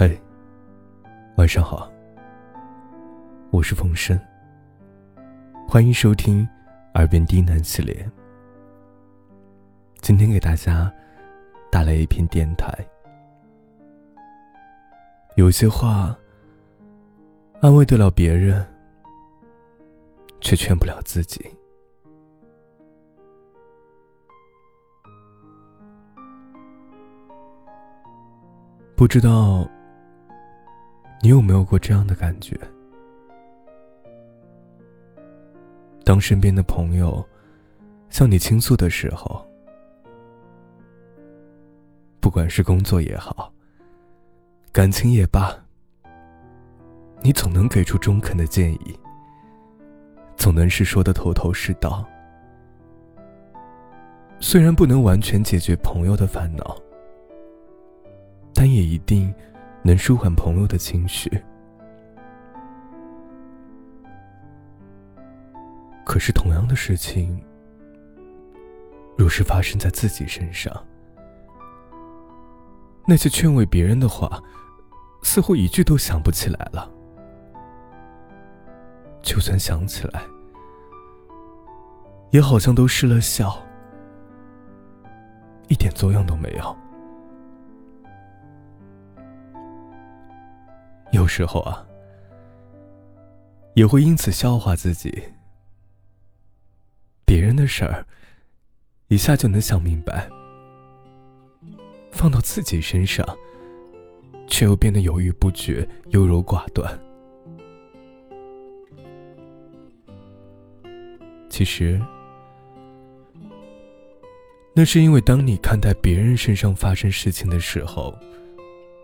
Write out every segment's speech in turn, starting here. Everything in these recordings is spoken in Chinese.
嗨，晚上好，我是冯生，欢迎收听《耳边低喃》系列。今天给大家带来一篇电台。有些话安慰得了别人，却劝不了自己。不知道。你有没有过这样的感觉？当身边的朋友向你倾诉的时候，不管是工作也好，感情也罢，你总能给出中肯的建议，总能是说的头头是道。虽然不能完全解决朋友的烦恼，但也一定。能舒缓朋友的情绪，可是同样的事情，若是发生在自己身上，那些劝慰别人的话，似乎一句都想不起来了。就算想起来，也好像都失了效，一点作用都没有。时候啊，也会因此笑话自己。别人的事儿，一下就能想明白；放到自己身上，却又变得犹豫不决、优柔寡断。其实，那是因为当你看待别人身上发生事情的时候，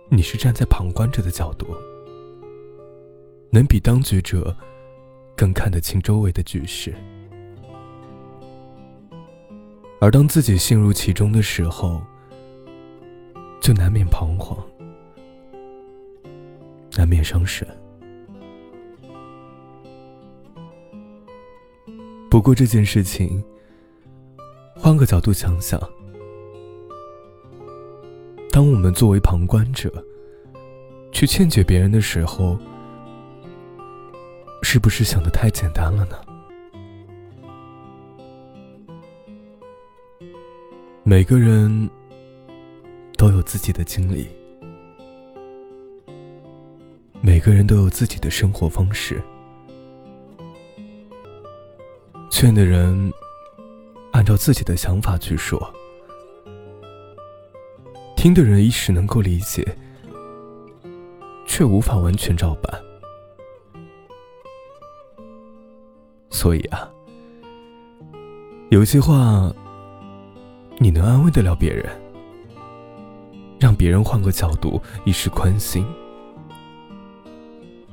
你是站在旁观者的角度。能比当局者更看得清周围的局势，而当自己陷入其中的时候，就难免彷徨，难免伤神。不过这件事情，换个角度想想，当我们作为旁观者去劝解别人的时候，是不是想的太简单了呢？每个人都有自己的经历，每个人都有自己的生活方式。劝的人按照自己的想法去说，听的人一时能够理解，却无法完全照办。所以啊，有些话你能安慰得了别人，让别人换个角度一时宽心，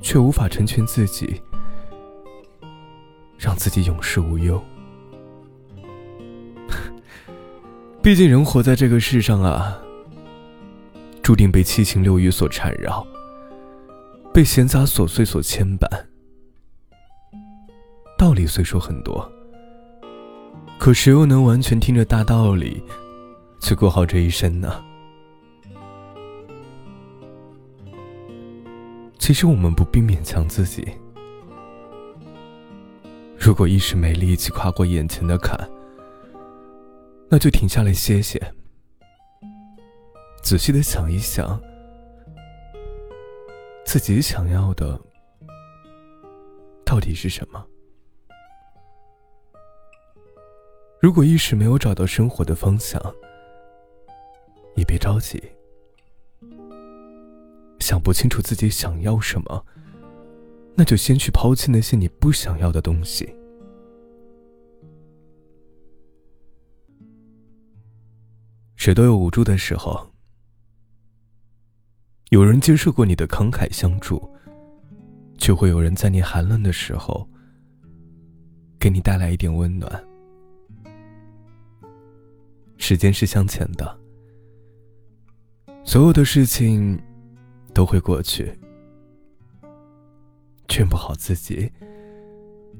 却无法成全自己，让自己永世无忧。毕竟人活在这个世上啊，注定被七情六欲所缠绕，被闲杂琐碎所牵绊。道理虽说很多，可谁又能完全听着大道理，去过好这一生呢？其实我们不必勉强自己。如果一时没力气跨过眼前的坎，那就停下来歇歇，仔细的想一想，自己想要的到底是什么。如果一时没有找到生活的方向，也别着急。想不清楚自己想要什么，那就先去抛弃那些你不想要的东西。谁都有无助的时候，有人接受过你的慷慨相助，就会有人在你寒冷的时候，给你带来一点温暖。时间是向前的，所有的事情都会过去。劝不好自己，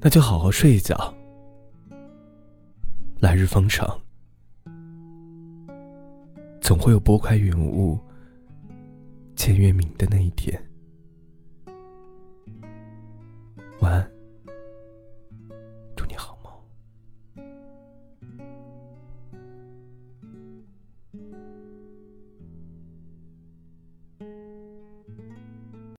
那就好好睡一觉。来日方长，总会有拨开云雾，见月明的那一天。晚安。